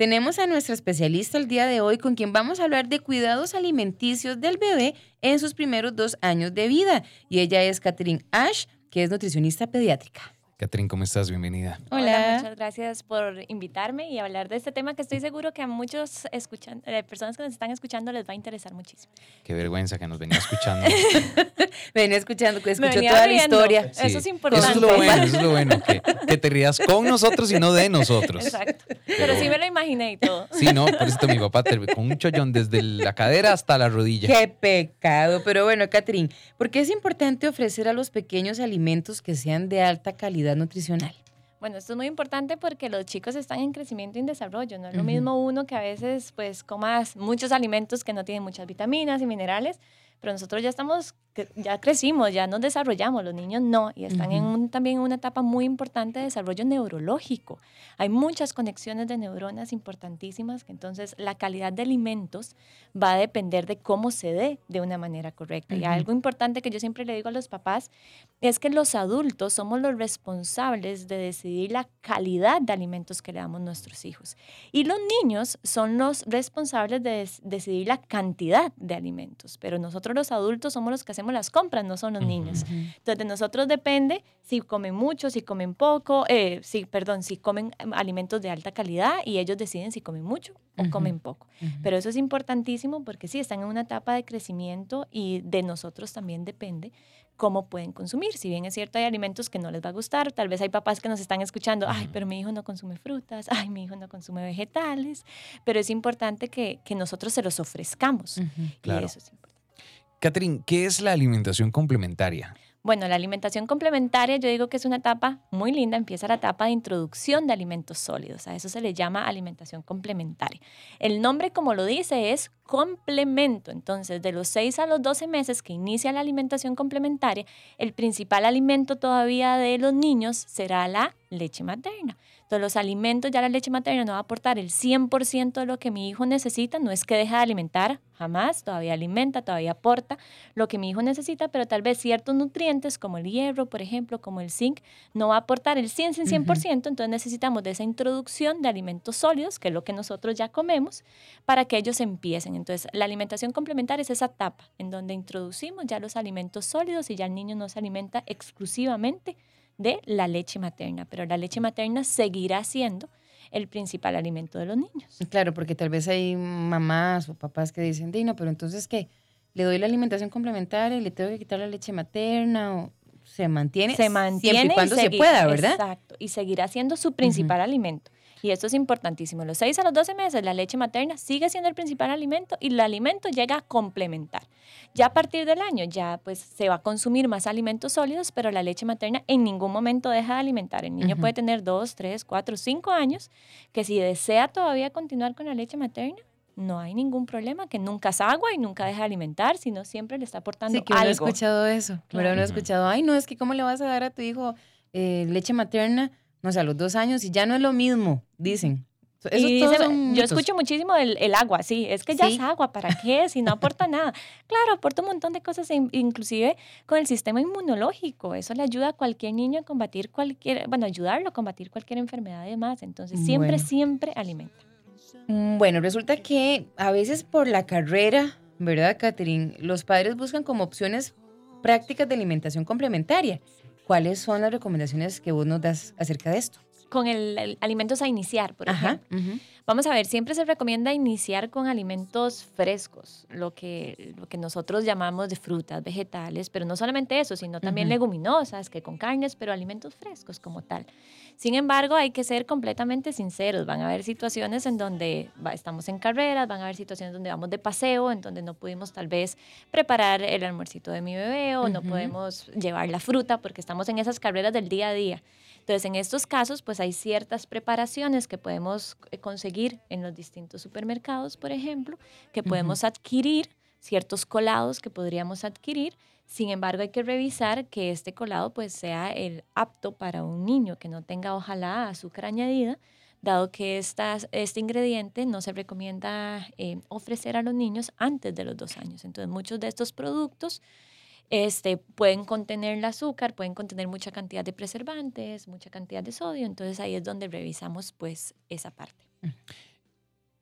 Tenemos a nuestra especialista el día de hoy con quien vamos a hablar de cuidados alimenticios del bebé en sus primeros dos años de vida. Y ella es Catherine Ash, que es nutricionista pediátrica. Catherine, ¿cómo estás? Bienvenida. Hola. muchas gracias por invitarme y hablar de este tema que estoy seguro que a muchos escuchan, eh, personas que nos están escuchando les va a interesar muchísimo. Qué vergüenza que nos venía escuchando. venía escuchando, que escuchó toda la historia. Eso es importante. Eso es lo bueno, eso es lo bueno, que, te rías con nosotros y no de nosotros. Exacto. Pero, sí me lo imaginé y todo. Sí, no, por eso mi papá te, con un chollón desde la cadera hasta la rodilla. Qué pecado. Pero bueno, Catherine, ¿por qué es importante ofrecer a los pequeños alimentos que sean de alta calidad? Nutricional? Bueno, esto es muy importante porque los chicos están en crecimiento y en desarrollo. No es lo mismo uno que a veces pues coma muchos alimentos que no tienen muchas vitaminas y minerales, pero nosotros ya estamos ya crecimos, ya nos desarrollamos, los niños no, y están en también en una etapa muy importante de desarrollo neurológico. Hay muchas conexiones de neuronas importantísimas, que entonces la calidad de alimentos va a depender de cómo se dé de una manera correcta. Y algo importante que yo siempre le digo a los papás es que los adultos somos los responsables de decidir la calidad de alimentos que le damos a nuestros hijos. Y los niños son los responsables de decidir la cantidad de alimentos, pero nosotros los adultos somos los que hacemos las compras, no son los niños. Entonces, de nosotros depende si comen mucho, si comen poco, eh, si, perdón, si comen alimentos de alta calidad y ellos deciden si comen mucho o comen poco. Pero eso es importantísimo porque sí, están en una etapa de crecimiento y de nosotros también depende cómo pueden consumir. Si bien es cierto, hay alimentos que no les va a gustar, tal vez hay papás que nos están escuchando, ay, pero mi hijo no consume frutas, ay, mi hijo no consume vegetales, pero es importante que, que nosotros se los ofrezcamos. Claro. Y eso es importante. Catherine, ¿qué es la alimentación complementaria? Bueno, la alimentación complementaria yo digo que es una etapa muy linda, empieza la etapa de introducción de alimentos sólidos, a eso se le llama alimentación complementaria. El nombre, como lo dice, es complemento, entonces de los 6 a los 12 meses que inicia la alimentación complementaria, el principal alimento todavía de los niños será la leche materna. Entonces los alimentos, ya la leche materna no va a aportar el 100% de lo que mi hijo necesita, no es que deje de alimentar, jamás, todavía alimenta, todavía aporta lo que mi hijo necesita, pero tal vez ciertos nutrientes como el hierro, por ejemplo, como el zinc, no va a aportar el 100, 100%, entonces necesitamos de esa introducción de alimentos sólidos, que es lo que nosotros ya comemos, para que ellos empiecen. Entonces la alimentación complementaria es esa etapa en donde introducimos ya los alimentos sólidos y ya el niño no se alimenta exclusivamente de la leche materna, pero la leche materna seguirá siendo el principal alimento de los niños. Claro, porque tal vez hay mamás o papás que dicen, Dino, pero entonces ¿qué? ¿Le doy la alimentación complementaria y le tengo que quitar la leche materna? o se mantiene? Se mantiene siempre y cuando se pueda, ¿verdad? Exacto, y seguirá siendo su principal alimento. Y esto es importantísimo. Los 6 a los 12 meses la leche materna sigue siendo el principal alimento y el alimento llega a complementar. Ya a partir del año ya pues se va a consumir más alimentos sólidos, pero la leche materna en ningún momento deja de alimentar. El niño puede tener 2, 3, 4, 5 años que si desea todavía continuar con la leche materna, no hay ningún problema, que nunca es agua y nunca deja de alimentar, sino siempre le está aportando sí, que algo. he escuchado eso, pero no he escuchado, ay, no, es que cómo le vas a dar a tu hijo eh, leche materna no sé, a los dos años y ya no es lo mismo, dicen. yo escucho muchísimo el, el, agua, sí, es que ya es agua, ¿para qué? Si no aporta nada. Claro, aporta un montón de cosas, inclusive con el sistema inmunológico. Eso le ayuda a cualquier niño a combatir cualquier, bueno, ayudarlo a combatir cualquier enfermedad y demás. Entonces, siempre, siempre alimenta. Mm, bueno, resulta que a veces por la carrera, ¿verdad, Catherine? Los padres buscan como opciones prácticas de alimentación complementaria. ¿Cuáles son las recomendaciones que vos nos das acerca de esto? Con el, alimentos a iniciar, por ejemplo. Vamos a ver, siempre se recomienda iniciar con alimentos frescos, lo que, lo que nosotros llamamos de frutas, vegetales, pero no solamente eso, sino también leguminosas, que con carnes, pero alimentos frescos como tal. Sin embargo, hay que ser completamente sinceros. Van a haber situaciones en donde estamos en carreras, van a haber situaciones donde vamos de paseo, en donde no pudimos tal vez preparar el almuercito de mi bebé o no podemos llevar la fruta porque estamos en esas carreras del día a día. Entonces, en estos casos, pues hay ciertas preparaciones que podemos eh, conseguir en los distintos supermercados, por ejemplo, que podemos adquirir ciertos colados que podríamos adquirir. Sin embargo, hay que revisar que este colado pues sea el apto para un niño, que no tenga ojalá azúcar añadida, dado que este ingrediente no se recomienda eh, ofrecer a los niños antes de los dos años. Entonces, muchos de estos productos este, pueden contener el azúcar, pueden contener mucha cantidad de preservantes, mucha cantidad de sodio, entonces ahí es donde revisamos pues esa parte.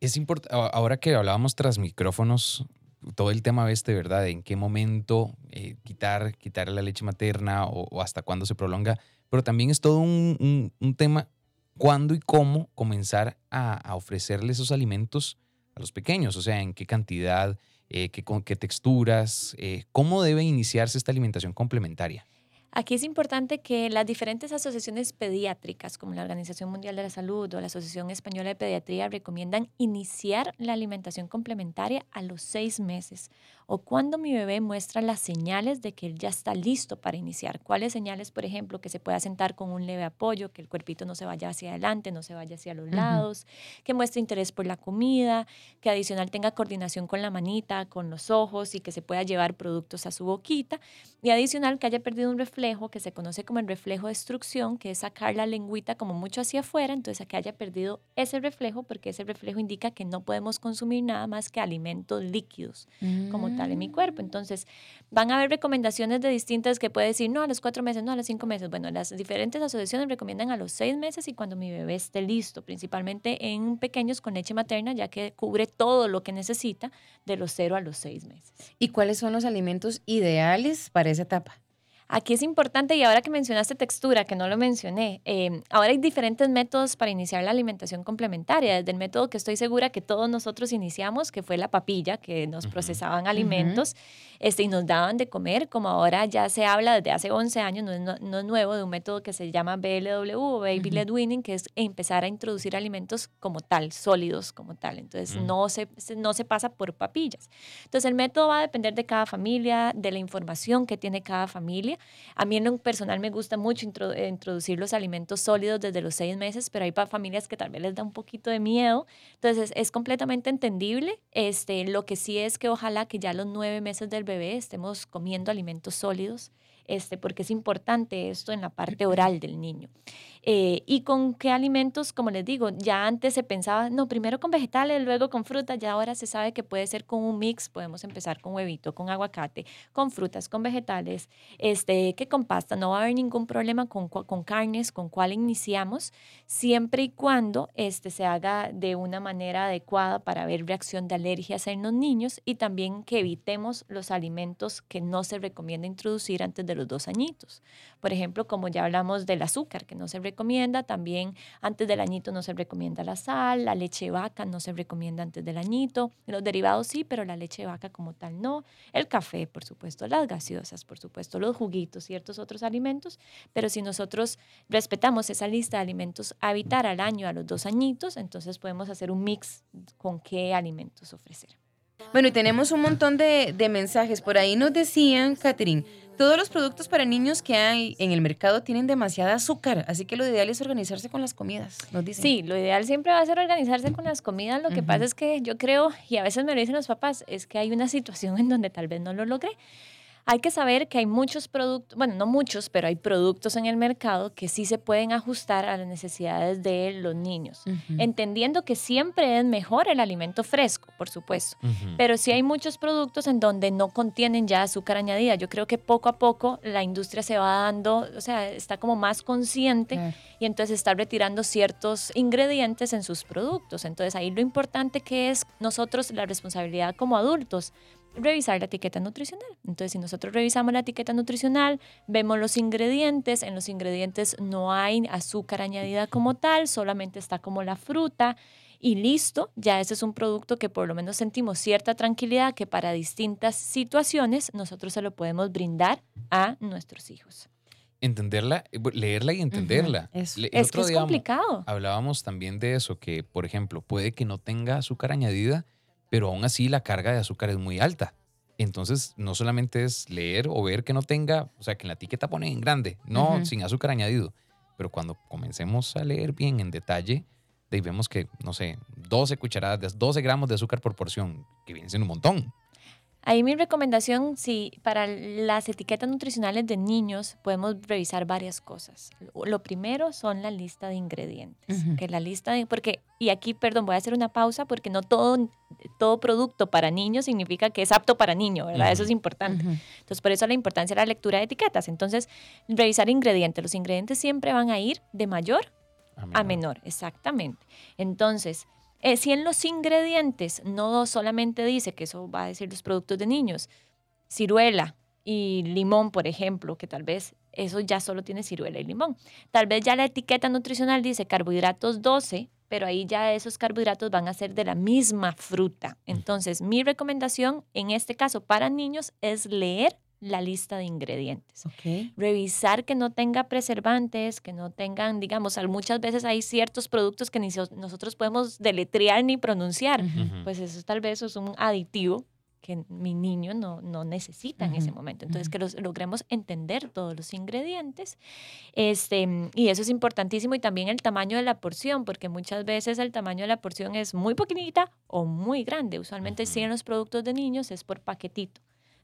Es importante, ahora que hablábamos tras micrófonos, todo el tema este, ¿verdad? En qué momento eh, quitar, quitar la leche materna o, hasta cuándo se prolonga, pero también es todo un, un, tema cuándo y cómo comenzar a, ofrecerle esos alimentos a los pequeños, o sea, en qué cantidad, eh, qué, qué texturas, eh, cómo debe iniciarse esta alimentación complementaria. Aquí es importante que las diferentes asociaciones pediátricas, como la Organización Mundial de la Salud o la Asociación Española de Pediatría, recomiendan iniciar la alimentación complementaria a los seis meses o cuando mi bebé muestra las señales de que él ya está listo para iniciar. ¿Cuáles señales, por ejemplo, que se pueda sentar con un leve apoyo, que el cuerpito no se vaya hacia adelante, no se vaya hacia los lados, que muestre interés por la comida, que adicional tenga coordinación con la manita, con los ojos y que se pueda llevar productos a su boquita y adicional que haya perdido un reflejo que se conoce como el reflejo de destrucción, que es sacar la lengüita como mucho hacia afuera, entonces que haya perdido ese reflejo porque ese reflejo indica que no podemos consumir nada más que alimentos líquidos como en mi cuerpo. Entonces, van a haber recomendaciones de distintas que puede decir, no, a los cuatro meses, no, a los cinco meses. Bueno, las diferentes asociaciones recomiendan a los seis meses y cuando mi bebé esté listo, principalmente en pequeños con leche materna, ya que cubre todo lo que necesita de los cero a los seis meses. ¿Y cuáles son los alimentos ideales para esa etapa? Aquí es importante, y ahora que mencionaste textura, que no lo mencioné, em, ahora hay diferentes métodos para iniciar la alimentación complementaria. Desde el método que estoy segura que todos nosotros iniciamos, que fue la papilla, que nos procesaban alimentos este, y nos daban de comer, como ahora ya se habla desde hace 11 años, no es, no, nuevo, de un método que se llama BLW o Baby Led Winning, que es empezar a introducir alimentos como tal, sólidos como tal. Entonces, mm. no, se, no se pasa por papillas. Entonces, el método va a depender de cada familia, de la información que tiene cada familia a mí en lo personal me gusta mucho introducir los alimentos sólidos desde los seis meses, pero hay familias que tal vez les da un poquito de miedo. Entonces es completamente entendible. Este, lo que sí es que ojalá que ya los nueve meses del bebé estemos comiendo alimentos sólidos este, porque es importante esto en la parte oral del niño. Eh, y con qué alimentos, como les digo, ya antes se pensaba, no, primero con vegetales, luego con frutas, ya ahora se sabe que puede ser con un mix, podemos empezar con huevito, con aguacate, con frutas, con vegetales, este, que con pasta, no va a haber ningún problema con, con carnes, con cuál iniciamos, siempre y cuando este, se haga de una manera adecuada para ver reacción de alergias en los niños y también que evitemos los alimentos que no se recomienda introducir antes de los dos añitos. Por ejemplo, como ya hablamos del azúcar, que no se recomienda, también antes del añito no se recomienda la sal, la leche de vaca no se recomienda antes del añito, los derivados sí, pero la leche de vaca como tal no, el café, por supuesto, las gaseosas, por supuesto, los juguitos, ciertos otros alimentos, pero si nosotros respetamos esa lista de alimentos a evitar al año, a los dos añitos, entonces podemos hacer un mix con qué alimentos ofrecer. Bueno, y tenemos un montón de, de mensajes. Por ahí nos decían, Catherine, todos los productos para niños que hay en el mercado tienen demasiada azúcar, así que lo ideal es organizarse con las comidas, nos dicen. Sí, lo ideal siempre va a ser organizarse con las comidas. Lo que pasa es que yo creo, y a veces me lo dicen los papás, es que hay una situación en donde tal vez no lo logré. Hay que saber que hay muchos productos, bueno, no muchos, pero hay productos en el mercado que sí se pueden ajustar a las necesidades de los niños, entendiendo que siempre es mejor el alimento fresco, por supuesto, pero sí hay muchos productos en donde no contienen ya azúcar añadida. Yo creo que poco a poco la industria se va dando, o sea, está como más consciente y entonces está retirando ciertos ingredientes en sus productos. Entonces ahí lo importante que es nosotros la responsabilidad como adultos revisar la etiqueta nutricional. Entonces, si nosotros revisamos la etiqueta nutricional, vemos los ingredientes, en los ingredientes no hay azúcar añadida como tal, solamente está como la fruta y listo, ya ese es un producto que por lo menos sentimos cierta tranquilidad que para distintas situaciones nosotros se lo podemos brindar a nuestros hijos. Entenderla, leerla y entenderla. Es, que es complicado. Hablábamos también de eso, que por ejemplo puede que no tenga azúcar añadida, pero aún así la carga de azúcar es muy alta. Entonces, no solamente es leer o ver que no tenga, o sea, que en la etiqueta pone en grande, no sin azúcar añadido. Pero cuando comencemos a leer bien en detalle, de ahí vemos que, no sé, 12 cucharadas, 12 gramos de azúcar por porción, que viene siendo un montón. Ahí mi recomendación, si para las etiquetas nutricionales de niños podemos revisar varias cosas. Lo primero son la lista de ingredientes, que la lista de, porque, y aquí, perdón, voy a hacer una pausa porque no todo, todo producto para niños significa que es apto para niño, ¿verdad? Eso es importante. Entonces, por eso la importancia de la lectura de etiquetas. Entonces, revisar ingredientes. Los ingredientes siempre van a ir de mayor a menor, a menor exactamente. Entonces, Eh, si en los ingredientes no solamente dice que eso va a decir los productos de niños, ciruela y limón, por ejemplo, que tal vez eso ya solo tiene ciruela y limón. Tal vez ya la etiqueta nutricional dice carbohidratos 12, pero ahí ya esos carbohidratos van a ser de la misma fruta. Entonces, mi recomendación en este caso para niños es leer la lista de ingredientes. Revisar que no tenga preservantes, que no tengan, digamos, muchas veces hay ciertos productos que ni nosotros podemos deletrear ni pronunciar. Pues eso tal vez es un aditivo que mi niño no, no necesita en ese momento. Entonces, que los, logremos entender todos los ingredientes. Este, y eso es importantísimo. Y también el tamaño de la porción, porque muchas veces el tamaño de la porción es muy pequeñita o muy grande. Usualmente, si en los productos de niños es por paquetito,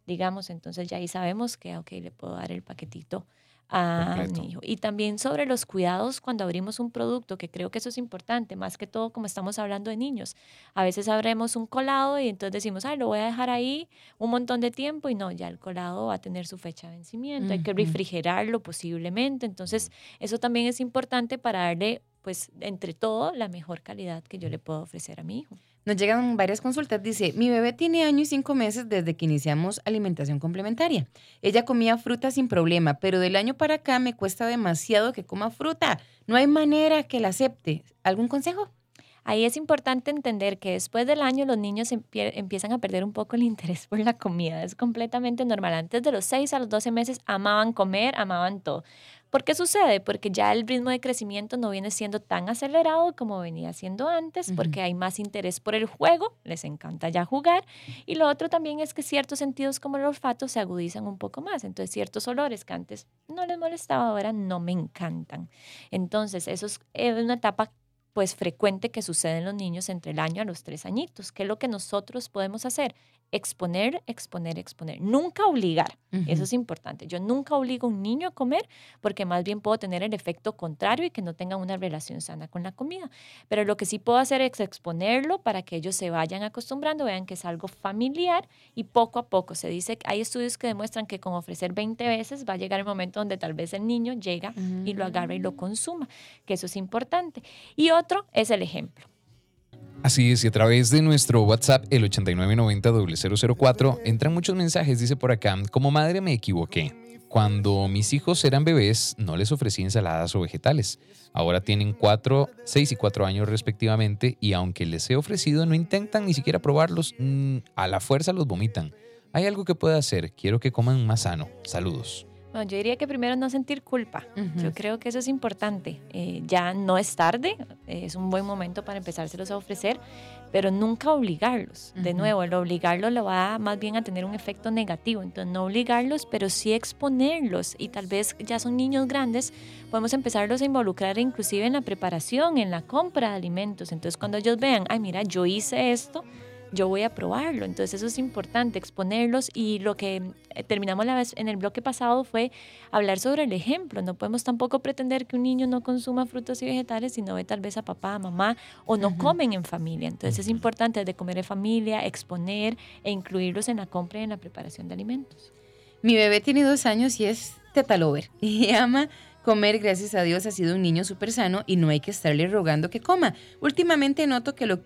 digamos. Entonces, ya ahí sabemos que, ok, le puedo dar el paquetito a mi hijo. Y también sobre los cuidados cuando abrimos un producto, que creo que eso es importante, más que todo como estamos hablando de niños. A veces abrimos un colado y entonces decimos, ay, lo voy a dejar ahí un montón de tiempo y no, ya el colado va a tener su fecha de vencimiento, hay que refrigerarlo posiblemente. Entonces, eso también es importante para darle, pues, entre todo, la mejor calidad que yo le puedo ofrecer a mi hijo. Nos llegan varias consultas. Dice, mi bebé tiene año y cinco meses desde que iniciamos alimentación complementaria. Ella comía fruta sin problema, pero del año para acá me cuesta demasiado que coma fruta. No hay manera que la acepte. ¿Algún consejo? Ahí es importante entender que después del año los niños empiezan a perder un poco el interés por la comida. Es completamente normal. Antes de los 6 a los 12 meses amaban comer, amaban todo. ¿Por qué sucede? Porque ya el ritmo de crecimiento no viene siendo tan acelerado como venía siendo antes, porque hay más interés por el juego, les encanta ya jugar, y lo otro también es que ciertos sentidos como el olfato se agudizan un poco más, entonces ciertos olores que antes no les molestaba, ahora no me encantan. Entonces, eso es una etapa pues frecuente que sucede en los niños entre el año a los tres añitos. ¿Qué es lo que nosotros podemos hacer? Exponer, exponer, exponer. Nunca obligar. Eso es importante. Yo nunca obligo a un niño a comer porque más bien puedo tener el efecto contrario y que no tengan una relación sana con la comida. Pero lo que sí puedo hacer es exponerlo para que ellos se vayan acostumbrando, vean que es algo familiar y poco a poco. Se dice que hay estudios que demuestran que con ofrecer 20 veces va a llegar el momento donde tal vez el niño llega y lo agarra y lo consuma, que eso es importante. Y otro es el ejemplo. Así es, y a través de nuestro WhatsApp, el 8990-004, entran muchos mensajes, dice por acá, como madre me equivoqué. Cuando mis hijos eran bebés, no les ofrecí ensaladas o vegetales. Ahora tienen 4, 6 y 4 años respectivamente, y aunque les he ofrecido, no intentan ni siquiera probarlos, mm, a la fuerza los vomitan. Hay algo que pueda hacer, quiero que coman más sano. Saludos. Bueno, yo diría que primero no sentir culpa. Yo creo que eso es importante. Eh, ya no es tarde, es un buen momento para empezárselos a ofrecer, pero nunca obligarlos. De nuevo, el obligarlos lo va más bien a tener un efecto negativo. Entonces, no obligarlos, pero sí exponerlos. Y tal vez ya son niños grandes, podemos empezarlos a involucrar inclusive en la preparación, en la compra de alimentos. Entonces, cuando ellos vean, ay, mira, yo hice esto, yo voy a probarlo. Entonces eso es importante, exponerlos y lo que eh, terminamos la vez en el bloque pasado fue hablar sobre el ejemplo. No podemos tampoco pretender que un niño no consuma frutos y vegetales si no ve tal vez a papá, a mamá o no comen en familia. Entonces es importante de comer en familia, exponer e incluirlos en la compra y en la preparación de alimentos. Mi bebé tiene dos años y es tetalover y ama comer, gracias a Dios, ha sido un niño súper sano y no hay que estarle rogando que coma. Últimamente noto que lo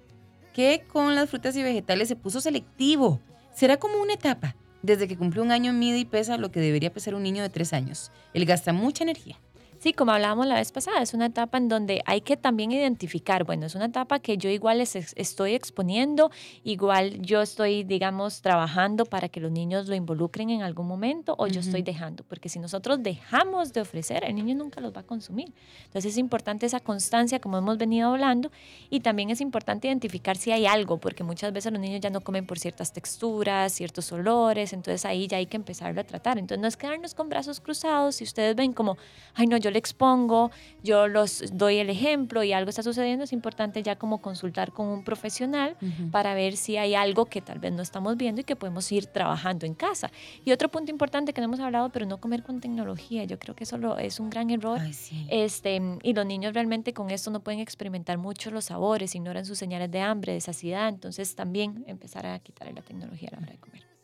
que con las frutas y vegetales se puso selectivo. Será como una etapa. Desde que cumplió un año mide y pesa lo que debería pesar un niño de tres años. Él gasta mucha energía. Sí, como hablábamos la vez pasada, es una etapa en donde hay que también identificar, bueno, es una etapa que yo igual les estoy exponiendo, igual yo estoy, digamos, trabajando para que los niños lo involucren en algún momento o yo estoy dejando, porque si nosotros dejamos de ofrecer, el niño nunca los va a consumir. Entonces es importante esa constancia, como hemos venido hablando, y también es importante identificar si hay algo, porque muchas veces los niños ya no comen por ciertas texturas, ciertos olores, entonces ahí ya hay que empezarlo a tratar. Entonces no es quedarnos con brazos cruzados, si ustedes ven como, ay no, yo yo le expongo, yo los doy el ejemplo y algo está sucediendo, es importante ya como consultar con un profesional para ver si hay algo que tal vez no estamos viendo y que podemos ir trabajando en casa. Y otro punto importante que no hemos hablado, pero no comer con tecnología, yo creo que eso es un gran error. este, y los niños realmente con esto no pueden experimentar mucho los sabores, ignoran sus señales de hambre, de saciedad, entonces también empezar a quitarle la tecnología a la hora de comer.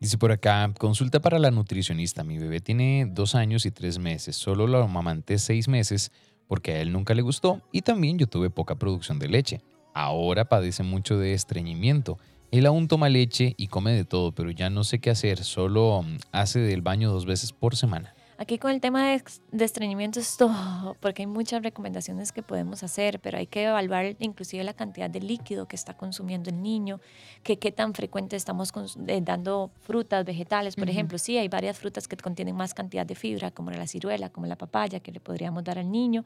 Dice por acá, consulta para la nutricionista. Mi bebé tiene dos años y tres meses. Solo lo amamanté seis meses porque a él nunca le gustó y también yo tuve poca producción de leche. ahora padece mucho de estreñimiento. Él aún toma leche y come de todo, pero ya no sé qué hacer, solo mm, hace del baño dos veces por semana. Aquí con el tema de, de, estreñimiento es todo, porque hay muchas recomendaciones que podemos hacer, pero hay que evaluar inclusive la cantidad de líquido que está consumiendo el niño, que qué tan frecuente estamos eh, dando frutas, vegetales, por ejemplo. Sí, hay varias frutas que contienen más cantidad de fibra, como la ciruela, como la papaya, que le podríamos dar al niño.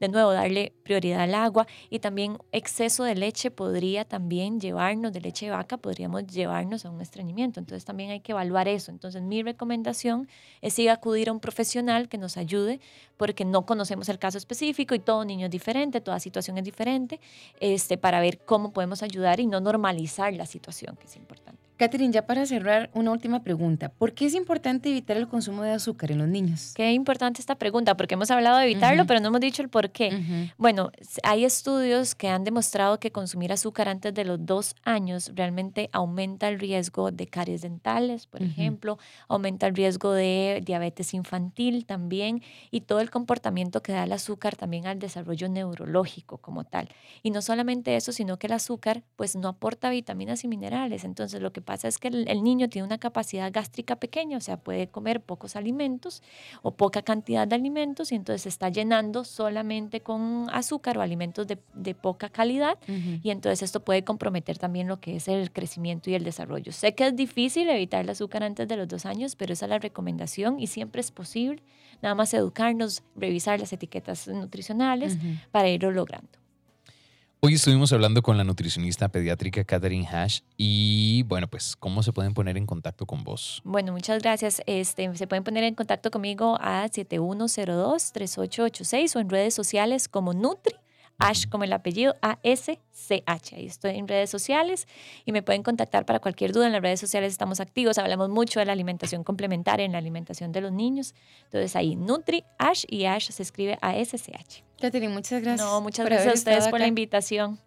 De nuevo, darle prioridad al agua y también exceso de leche podría también llevarnos, de leche de vaca, podríamos llevarnos a un estreñimiento. Entonces también hay que evaluar eso. Entonces mi recomendación es ir a acudir a un profesional profesional que nos ayude, porque no conocemos el caso específico y todo niño es diferente, toda situación es diferente, este, para ver cómo podemos ayudar y no normalizar la situación, que es importante. Catherine, ya para cerrar, una última pregunta. ¿Por qué es importante evitar el consumo de azúcar en los niños? Qué importante esta pregunta, porque hemos hablado de evitarlo, pero no hemos dicho el por qué. Bueno, hay estudios que han demostrado que consumir azúcar antes de los dos años realmente aumenta el riesgo de caries dentales, por ejemplo, aumenta el riesgo de diabetes infantil también, y todo el comportamiento que da el azúcar también al desarrollo neurológico como tal. Y no solamente eso, sino que el azúcar pues no aporta vitaminas y minerales. Entonces, lo que pasa es que el, niño tiene una capacidad gástrica pequeña, o sea, puede comer pocos alimentos o poca cantidad de alimentos y entonces se está llenando solamente con azúcar o alimentos de, poca calidad y entonces esto puede comprometer también lo que es el crecimiento y el desarrollo. Sé que es difícil evitar el azúcar antes de los dos años, pero esa es la recomendación y siempre es posible. Nada más educarnos, revisar las etiquetas nutricionales para irlo logrando. Hoy estuvimos hablando con la nutricionista pediátrica Catherine Hash y bueno, pues ¿cómo se pueden poner en contacto con vos? Bueno, muchas gracias. Este, se pueden poner en contacto conmigo a 7102-3886 o en redes sociales como Nutri. Ash como el apellido A-S-C-H. Ahí estoy en redes sociales y me pueden contactar para cualquier duda. En las redes sociales estamos activos. Hablamos mucho de la alimentación complementaria en la alimentación de los niños. Entonces ahí Nutri, Ash y Ash se escribe A-S-C-H. Catherine, muchas gracias. No, muchas gracias a ustedes por la invitación.